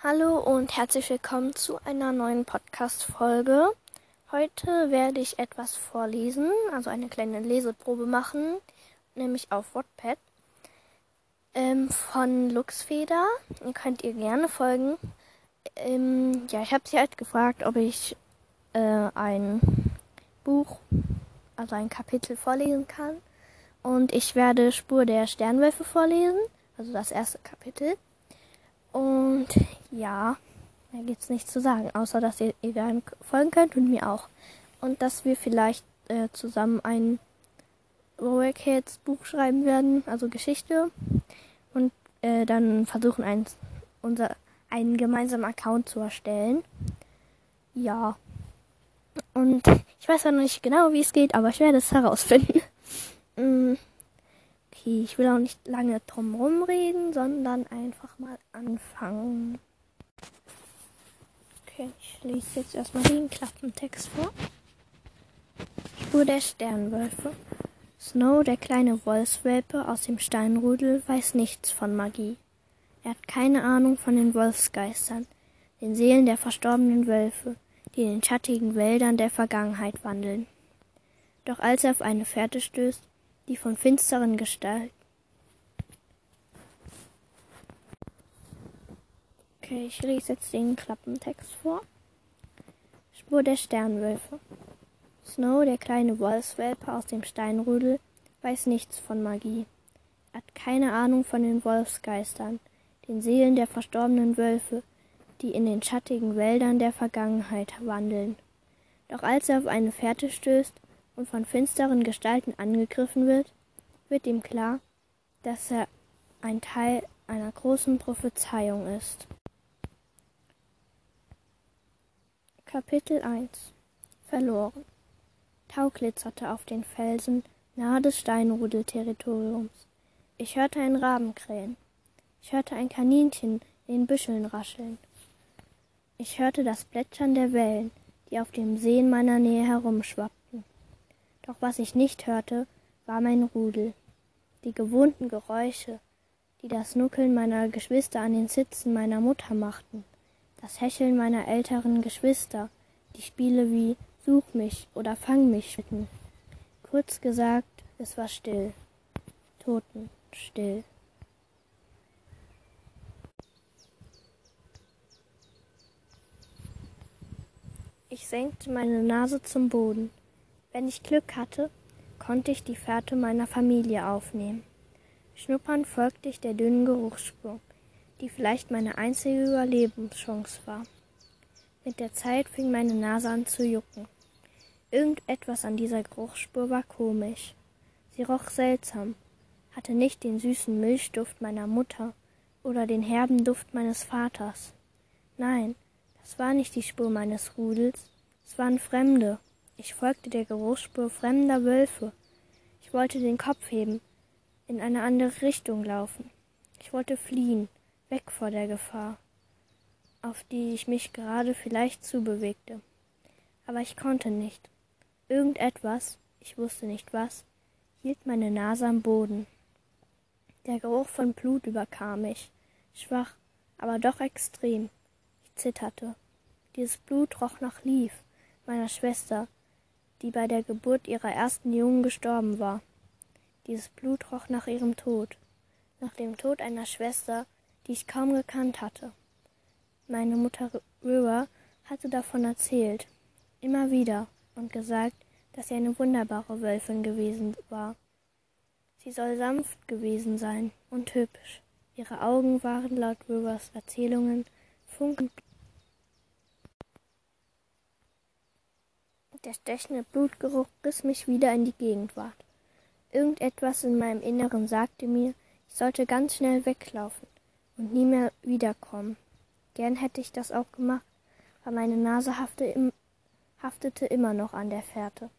Hallo und herzlich willkommen zu einer neuen Podcast-Folge. Heute werde ich etwas vorlesen, also eine kleine Leseprobe machen, nämlich auf Wattpad ähm, von Luxfeder. Ihr könnt ihr gerne folgen. Ähm, ja, ich habe sie halt gefragt, ob ich äh, ein Buch, also ein Kapitel vorlesen kann. Und ich werde Spur der Sternwölfe vorlesen, also das erste Kapitel. Und ja, da gibt's nichts zu sagen, außer dass ihr, ihr gerne folgen könnt und mir auch. Und dass wir vielleicht äh, zusammen ein Warrior Kids Buch schreiben werden, also Geschichte. Und äh, dann versuchen, ein, unser, einen gemeinsamen Account zu erstellen. Ja. Und ich weiß ja noch nicht genau, wie es geht, aber ich werde es herausfinden. Mm. Okay, ich will auch nicht lange drum rumreden, sondern einfach mal anfangen. Okay, ich lese jetzt erstmal den Klappentext vor. Spur der Sternwölfe. Snow, der kleine Wolfswelpe aus dem Steinrudel, weiß nichts von Magie. Er hat keine Ahnung von den Wolfsgeistern, den Seelen der verstorbenen Wölfe, die in den schattigen Wäldern der Vergangenheit wandeln. Doch als er auf eine Fährte stößt, die von finsteren Gestalten Okay, ich lese jetzt den Klappentext vor. Spur der Sternwölfe. Snow, der kleine Wolfswelpe aus dem Steinrudel, weiß nichts von Magie. Er hat keine Ahnung von den Wolfsgeistern, den Seelen der verstorbenen Wölfe, die in den schattigen Wäldern der Vergangenheit wandeln. Doch als er auf eine Fährte stößt und von finsteren Gestalten angegriffen wird, wird ihm klar, dass er ein Teil einer großen Prophezeiung ist. Kapitel 1 Verloren Tau glitzerte auf den Felsen nahe des Steinrudelterritoriums. Ich hörte ein Raben krähen. Ich hörte ein Kaninchen in den Büscheln rascheln. Ich hörte das Plätschern der Wellen, die auf dem See in meiner Nähe herumschwappten. Doch was ich nicht hörte, war mein Rudel. Die gewohnten Geräusche, die das Nuckeln meiner Geschwister an den Sitzen meiner Mutter machten das Hecheln meiner älteren Geschwister, die Spiele wie Such mich oder Fang mich schmitten. Kurz gesagt, es war still, totenstill. Ich senkte meine Nase zum Boden. Wenn ich Glück hatte, konnte ich die Fährte meiner Familie aufnehmen. Schnuppernd folgte ich der dünnen Geruchsspur die vielleicht meine einzige Überlebenschance war. Mit der Zeit fing meine Nase an zu jucken. Irgendetwas an dieser Geruchsspur war komisch. Sie roch seltsam, hatte nicht den süßen Milchduft meiner Mutter oder den herben Duft meines Vaters. Nein, das war nicht die Spur meines Rudels, es waren Fremde. Ich folgte der Geruchsspur fremder Wölfe. Ich wollte den Kopf heben, in eine andere Richtung laufen. Ich wollte fliehen, weg vor der Gefahr, auf die ich mich gerade vielleicht zubewegte. Aber ich konnte nicht. Irgendetwas, ich wusste nicht was, hielt meine Nase am Boden. Der Geruch von Blut überkam mich, schwach, aber doch extrem. Ich zitterte. Dieses Blut roch nach Lief, meiner Schwester, die bei der Geburt ihrer ersten Jungen gestorben war. Dieses Blut roch nach ihrem Tod, nach dem Tod einer Schwester, die ich kaum gekannt hatte. Meine Mutter River hatte davon erzählt, immer wieder, und gesagt, dass sie eine wunderbare Wölfin gewesen war. Sie soll sanft gewesen sein und hübsch. Ihre Augen waren laut Rivers Erzählungen funkend. Der stechende Blutgeruch riss mich wieder in die Gegenwart. Irgendetwas in meinem Inneren sagte mir, ich sollte ganz schnell weglaufen und nie mehr wiederkommen. Gern hätte ich das auch gemacht, aber meine Nase haftete immer noch an der Fährte.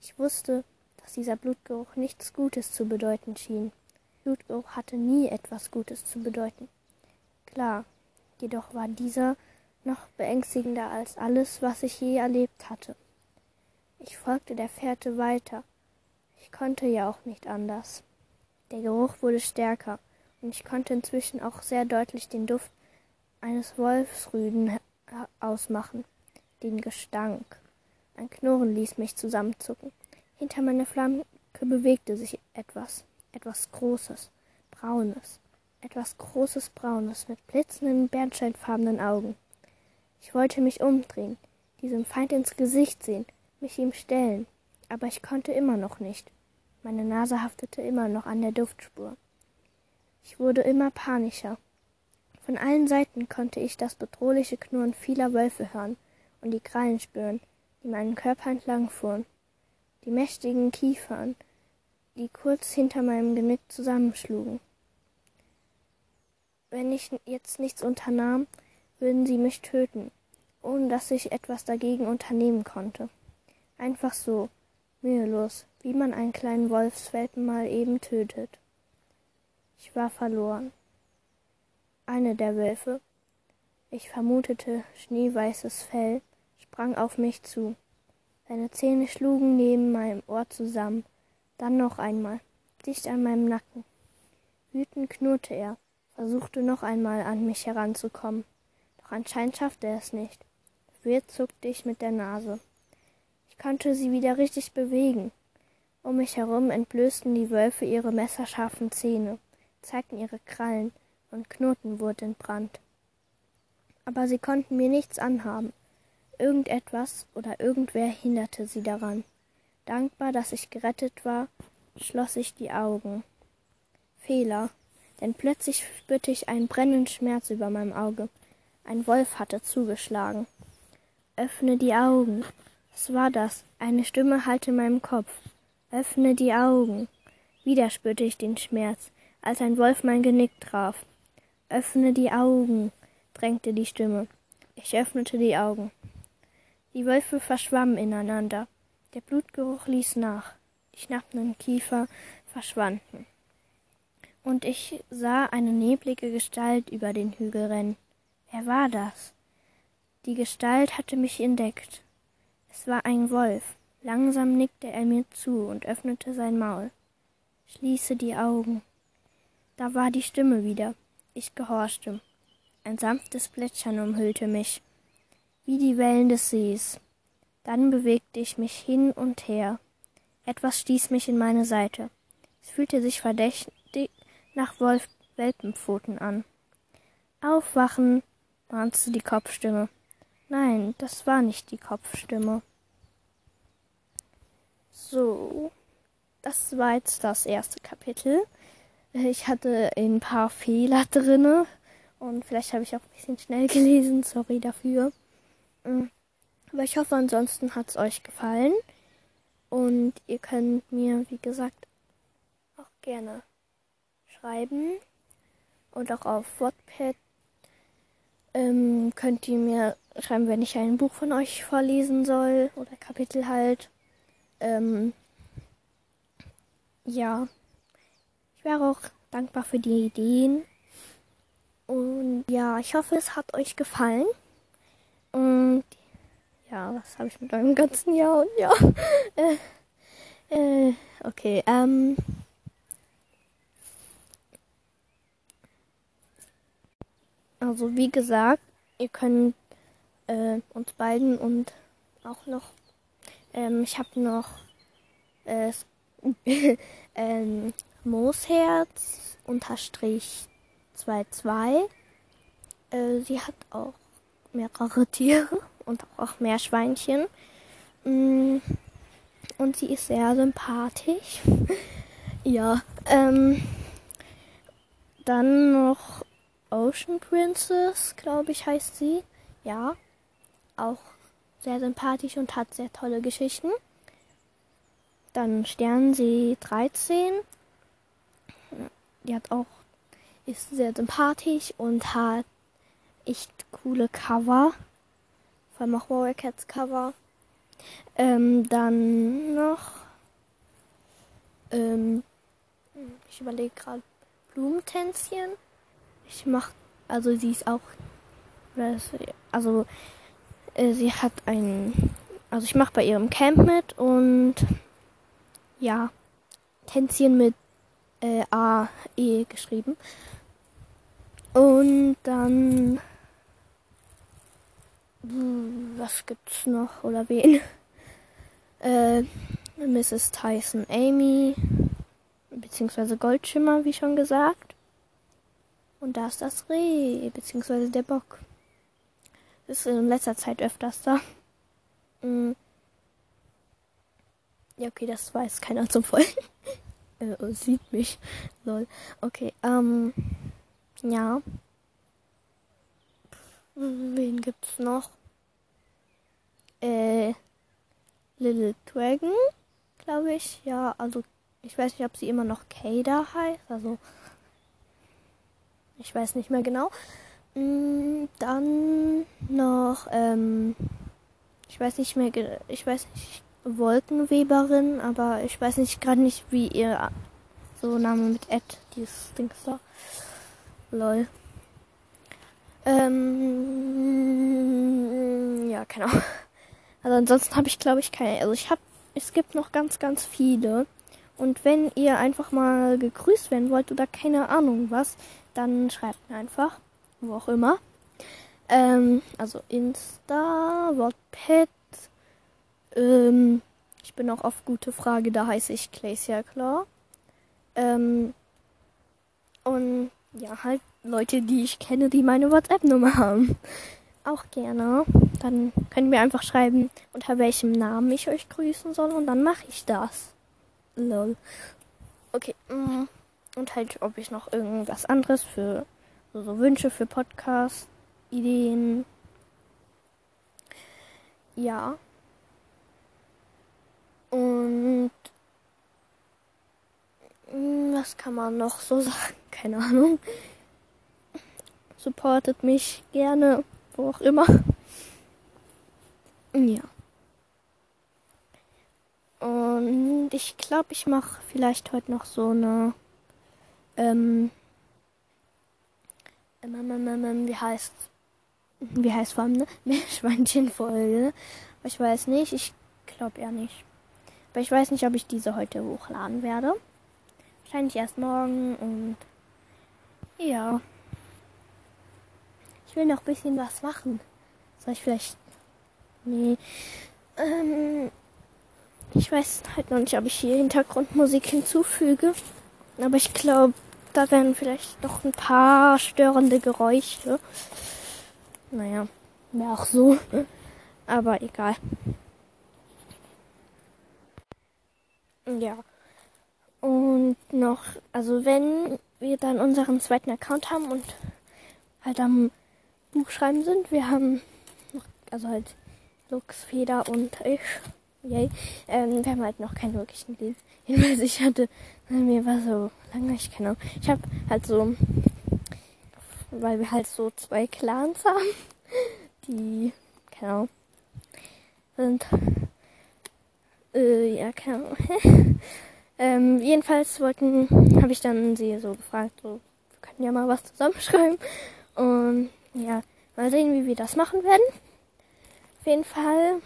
Ich wusste, dass dieser Blutgeruch nichts Gutes zu bedeuten schien. Blutgeruch hatte nie etwas Gutes zu bedeuten. Klar, jedoch war dieser noch beängstigender als alles, was ich je erlebt hatte. Ich folgte der Fährte weiter. Ich konnte ja auch nicht anders. Der Geruch wurde stärker, und ich konnte inzwischen auch sehr deutlich den Duft eines Wolfsrüden ausmachen, den Gestank. Ein Knurren ließ mich zusammenzucken. Hinter meiner Flamme bewegte sich etwas, etwas Großes, Braunes, etwas Großes Braunes mit blitzenden, bernsteinfarbenen Augen. Ich wollte mich umdrehen, diesem Feind ins Gesicht sehen, mich ihm stellen, aber ich konnte immer noch nicht. Meine Nase haftete immer noch an der Duftspur. Ich wurde immer panischer. Von allen Seiten konnte ich das bedrohliche Knurren vieler Wölfe hören und die Krallen spüren, die meinen Körper entlang fuhren. Die mächtigen Kiefern, die kurz hinter meinem Genick zusammenschlugen. Wenn ich jetzt nichts unternahm, würden sie mich töten, ohne dass ich etwas dagegen unternehmen konnte. Einfach so, mühelos, wie man einen kleinen Wolfswelpen mal eben tötet. Ich war verloren. Eine der Wölfe, ich vermutete schneeweißes Fell, sprang auf mich zu. Seine Zähne schlugen neben meinem Ohr zusammen, dann noch einmal, dicht an meinem Nacken. Wütend knurrte er, versuchte noch einmal an mich heranzukommen, doch anscheinend schaffte er es nicht. Verwirrt zuckte ich mit der Nase. Konnte sie wieder richtig bewegen. Um mich herum entblößten die Wölfe ihre messerscharfen Zähne, zeigten ihre Krallen und knurrten wutentbrannt. Aber sie konnten mir nichts anhaben. Irgendetwas oder irgendwer hinderte sie daran. Dankbar, dass ich gerettet war, schloss ich die Augen. Fehler, denn plötzlich spürte ich einen brennenden Schmerz über meinem Auge. Ein Wolf hatte zugeschlagen. Öffne die Augen. Was war das? Eine Stimme hallte in meinem Kopf. Öffne die Augen. Wieder spürte ich den Schmerz, als ein Wolf mein Genick traf. Öffne die Augen, drängte die Stimme. Ich öffnete die Augen. Die Wölfe verschwammen ineinander. Der Blutgeruch ließ nach. Die schnappenden Kiefer verschwanden. Und ich sah eine neblige Gestalt über den Hügel rennen. Wer war das? Die Gestalt hatte mich entdeckt. Es war ein Wolf. Langsam nickte er mir zu und öffnete sein Maul. Schließe die Augen. Da war die Stimme wieder. Ich gehorchte. Ein sanftes Plätschern umhüllte mich, wie die Wellen des Sees. Dann bewegte ich mich hin und her. Etwas stieß mich in meine Seite. Es fühlte sich verdächtig nach Wolf Welpenpfoten an. Aufwachen, mahnte die Kopfstimme. Nein, das war nicht die Kopfstimme. So, das war jetzt das erste Kapitel. Ich hatte ein paar Fehler drinne und vielleicht habe ich auch ein bisschen schnell gelesen. Sorry dafür. Mm, aber ich hoffe, ansonsten hat es euch gefallen. Und ihr könnt mir, wie gesagt, auch gerne schreiben. Und auch auf Wattpad ähm, könnt ihr mir schreiben, wenn ich ein Buch von euch vorlesen soll oder Kapitel halt. Ähm, ja, ich wäre auch dankbar für die Ideen. Und ja, ich hoffe, es hat euch gefallen. Und ja, was habe ich mit eurem ganzen Jahr und ja. äh, äh, okay, ähm. Also wie gesagt, ihr könnt äh, uns beiden und auch noch, ähm, ich habe noch äh, ähm, Moosherz unterstrich 22. Äh, sie hat auch mehrere Tiere und auch Meerschweinchen. Mm, und sie ist sehr sympathisch. ja, ähm, dann noch Ocean Princess, glaube ich, heißt sie. Ja, auch sehr sympathisch und hat sehr tolle Geschichten. Dann Sternsee 13. Die hat auch, ist sehr sympathisch und hat echt coole Cover. Vor allem auch Warrior Cats Cover. Ähm, dann noch, ähm, ich überlege gerade Blumentänzchen. Ich mach, also sie ist auch, also äh, sie hat ein, also ich mache bei ihrem Camp mit und ja, Tänzchen mit äh, A, E geschrieben. Und dann was gibt's noch? Oder wen? Äh, Mrs. Tyson Amy, beziehungsweise Goldschimmer, wie schon gesagt. Und da ist das Reh, beziehungsweise der Bock. Ist in letzter Zeit öfters da. Mm. Ja, okay, das weiß keiner zum Folgen. äh, sieht mich. Lol. Okay, ähm, ja. Wen gibt's noch? Äh, Little Dragon, glaube ich. Ja, also ich weiß nicht, ob sie immer noch Kada heißt. Also ich weiß nicht mehr genau. Mm, dann noch, ähm, ich weiß nicht mehr, ich weiß nicht, Wolkenweberin, aber ich weiß nicht gerade nicht, wie ihr so Name mit Ed, dieses Ding da. Lol. Ähm, ja, keine Ahnung. Also ansonsten habe ich glaube ich keine. Also ich habe, es gibt noch ganz, ganz viele. Und wenn ihr einfach mal gegrüßt werden wollt oder keine Ahnung was, dann schreibt mir einfach, wo auch immer. Ähm, also Insta, Wordpad. Ähm, ich bin auch auf gute Frage, da heiße ich Glacier Claw. Ähm, und ja, halt Leute, die ich kenne, die meine WhatsApp-Nummer haben. Auch gerne. Dann könnt ihr einfach schreiben, unter welchem Namen ich euch grüßen soll und dann mache ich das. Lol. Okay. Mm. Und halt, ob ich noch irgendwas anderes für so, so Wünsche für Podcast, Ideen. Ja. Und mm, was kann man noch so sagen? Keine Ahnung. Supportet mich gerne, wo auch immer. Ja. Und ich glaube, ich mache vielleicht heute noch so eine ähm, ähm, ähm, ähm, ähm wie heißt wie heißt vor allem ne Meerschweinchen-Folge. Ich weiß nicht, ich glaube eher nicht. Aber ich weiß nicht, ob ich diese heute hochladen werde. Wahrscheinlich erst morgen und ja. Ich will noch ein bisschen was machen. Soll ich vielleicht. Nee. Ähm, ich weiß halt noch nicht, ob ich hier Hintergrundmusik hinzufüge. Aber ich glaube, da werden vielleicht noch ein paar störende Geräusche. Naja, wäre auch so. Aber egal. Ja. Und noch, also wenn wir dann unseren zweiten Account haben und halt am Buchschreiben sind, wir haben noch, also halt Lux, Feder und ich, yay, ähm, wir haben halt noch keinen wirklichen. Jedenfalls ich hatte, mir war so lange, ich keine Ahnung, ich habe halt so, weil wir halt so zwei Clans haben, die, keine Ahnung, sind, äh, ja, keine Ahnung, ähm, jedenfalls wollten, habe ich dann sie so gefragt, so, wir könnten ja mal was zusammenschreiben. Und ja, mal sehen, wie wir das machen werden. Auf jeden Fall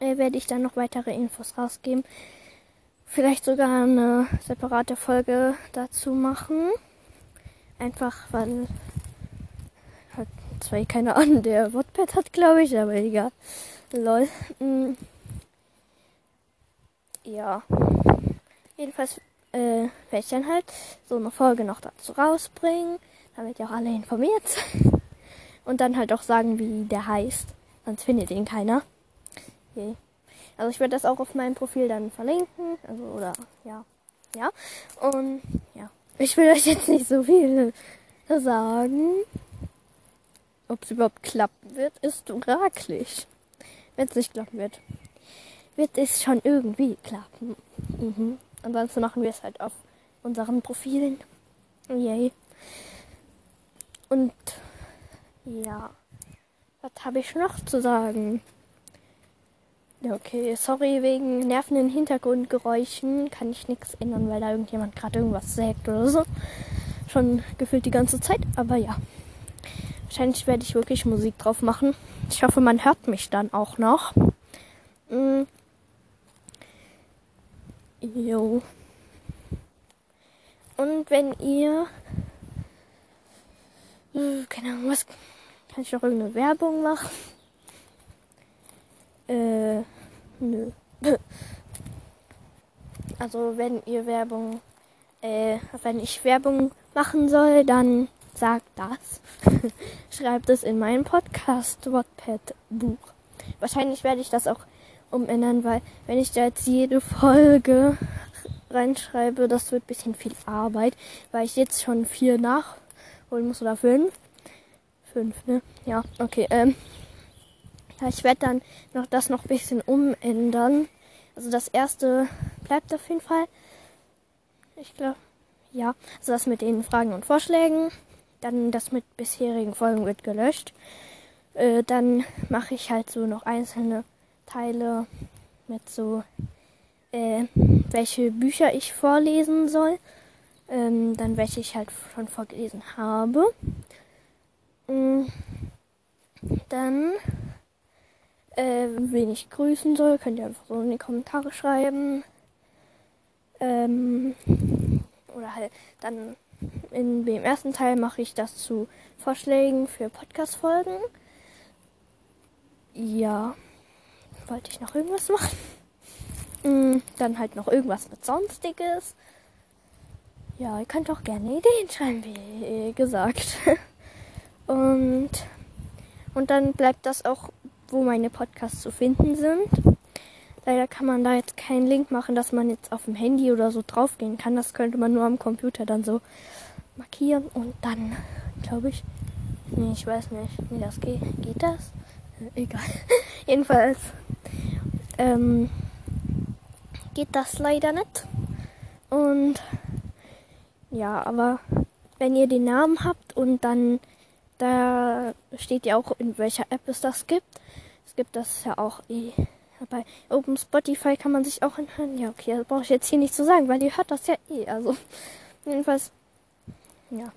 äh, werde ich dann noch weitere Infos rausgeben. Vielleicht sogar eine separate Folge dazu machen. Einfach weil hat zwar keine Ahnung, der Wattpad hat, glaube ich, aber egal. Lol. Mm. Ja. Jedenfalls äh, werde ich dann halt so eine Folge noch dazu rausbringen, damit ihr auch alle informiert. Und dann halt auch sagen, wie der heißt. Sonst findet ihn keiner. Okay. Also ich werde das auch auf meinem Profil dann verlinken. Also oder ja. Ja. Und ja. Ich will euch jetzt nicht so viel sagen. Ob es überhaupt klappen wird, ist fraglich. Wenn es nicht klappen wird wird es schon irgendwie klappen. Mhm. Ansonsten machen wir es halt auf unseren Profilen. Yay. Und ja, was habe ich noch zu sagen? Okay, sorry wegen nervenden Hintergrundgeräuschen kann ich nichts ändern, weil da irgendjemand gerade irgendwas sägt oder so. Schon gefühlt die ganze Zeit, aber ja. Wahrscheinlich werde ich wirklich Musik drauf machen. Ich hoffe, man hört mich dann auch noch. Mhm. Jo. Und wenn ihr, hm, keine Ahnung, was Kann ich noch irgendeine Werbung machen? Äh, nö. Also wenn ihr Werbung, äh, wenn ich Werbung machen soll, dann sagt das. Schreibt es in mein Podcast Wattpad Buch. Wahrscheinlich werde ich das auch umändern, weil wenn ich da jetzt jede Folge reinschreibe, das wird ein bisschen viel Arbeit, weil ich jetzt schon vier nachholen muss oder fünf. Fünf, ne? Ja, okay. Ähm, ja, ich werde dann noch das noch ein bisschen umändern. Also das erste bleibt auf jeden Fall. Ich glaube, ja. Also das mit den Fragen und Vorschlägen. Dann das mit bisherigen Folgen wird gelöscht. Äh, dann mache ich halt so noch einzelne Teile mit so, äh, welche Bücher ich vorlesen soll. Ähm, dann welche ich halt schon vorgelesen habe. Mm, dann, äh, wen ich grüßen soll, könnt ihr einfach so in die Kommentare schreiben. Ähm, oder halt dann in dem ersten Teil mache ich das zu Vorschlägen für Podcast-Folgen. Ja. Wollte ich noch irgendwas machen? Mm, dann halt noch irgendwas mit Sonstiges. Ja, ihr könnt auch gerne Ideen schreiben, wie gesagt. Und, und dann bleibt das auch, wo meine Podcasts zu finden sind. Leider kann man da jetzt keinen Link machen, dass man jetzt auf dem Handy oder so draufgehen kann. Das könnte man nur am Computer dann so markieren und dann, glaube ich. Nee, ich weiß nicht. Nee, das geht. Geht das? Egal. Jedenfalls ähm, geht das leider nicht. Und ja, aber wenn ihr den Namen habt und dann da steht ja auch, in welcher App es das gibt. Es gibt das ja auch eh. Bei Open Spotify kann man sich auch anhören. Ja, okay, das brauche ich jetzt hier nicht zu sagen, weil ihr hört das ja eh. Also, jedenfalls, ja,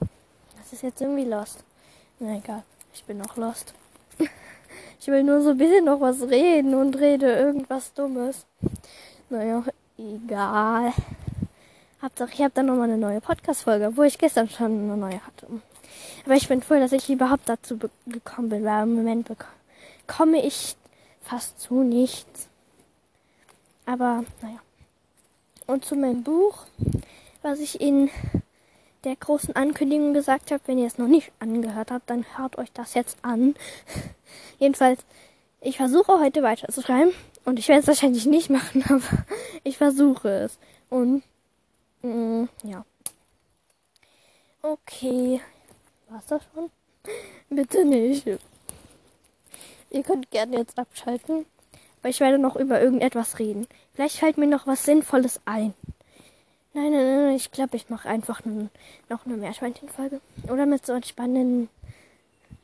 das ist jetzt irgendwie lost. Na egal, ich bin auch lost. Ich will nur so ein bisschen noch was reden und rede irgendwas Dummes. Naja, egal. Hauptsache, ich habe dann nochmal eine neue Podcast-Folge, wo ich gestern schon eine neue hatte. Aber ich bin froh, dass ich überhaupt dazu gekommen bin, weil im Moment bekomme ich fast zu nichts. Aber naja. Und zu meinem Buch, was ich in der großen Ankündigung gesagt habe, wenn ihr es noch nicht angehört habt, dann hört euch das jetzt an. Jedenfalls, ich versuche heute weiterzuschreiben und ich werde es wahrscheinlich nicht machen, aber ich versuche es. Und mm, ja. Okay. War's das schon? Bitte nicht. Ihr könnt gerne jetzt abschalten, weil ich werde noch über irgendetwas reden. Vielleicht fällt mir noch was Sinnvolles ein. Nein, nein, nein, ich glaube, ich mache einfach noch eine Meerschweinchenfolge. Oder mit so entspannenden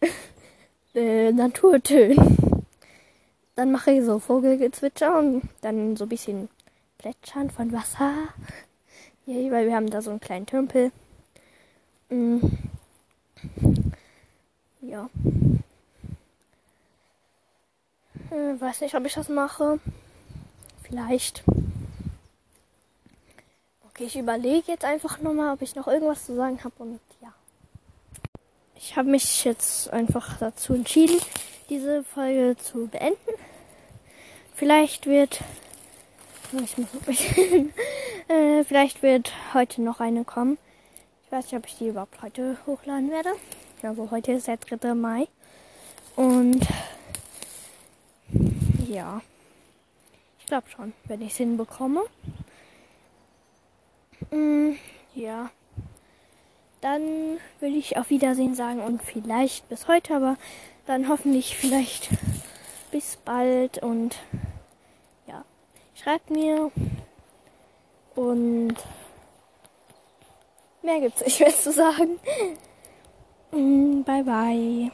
äh, Naturtönen. Dann mache ich so Vogelgezwitscher und dann so ein bisschen Plätschern von Wasser. Yay, weil wir haben da so einen kleinen Tümpel. Mm. Ja. Äh, weiß nicht, ob ich das mache. Vielleicht. Okay, ich überlege jetzt einfach nochmal, ob ich noch irgendwas zu sagen habe und ja. Ich habe mich jetzt einfach dazu entschieden, diese Folge zu beenden. Vielleicht wird. Ich muss äh, vielleicht wird heute noch eine kommen. Ich weiß nicht, ob ich die überhaupt heute hochladen werde. Also heute ist der 3. Mai. Und ja. Ich glaube schon, wenn ich es hinbekomme. Mm, ja. Dann will ich auf Wiedersehen sagen und vielleicht bis heute, aber dann hoffentlich vielleicht bis bald und ja, schreibt mir und mehr gibt's nicht mehr zu sagen. Mm, bye bye.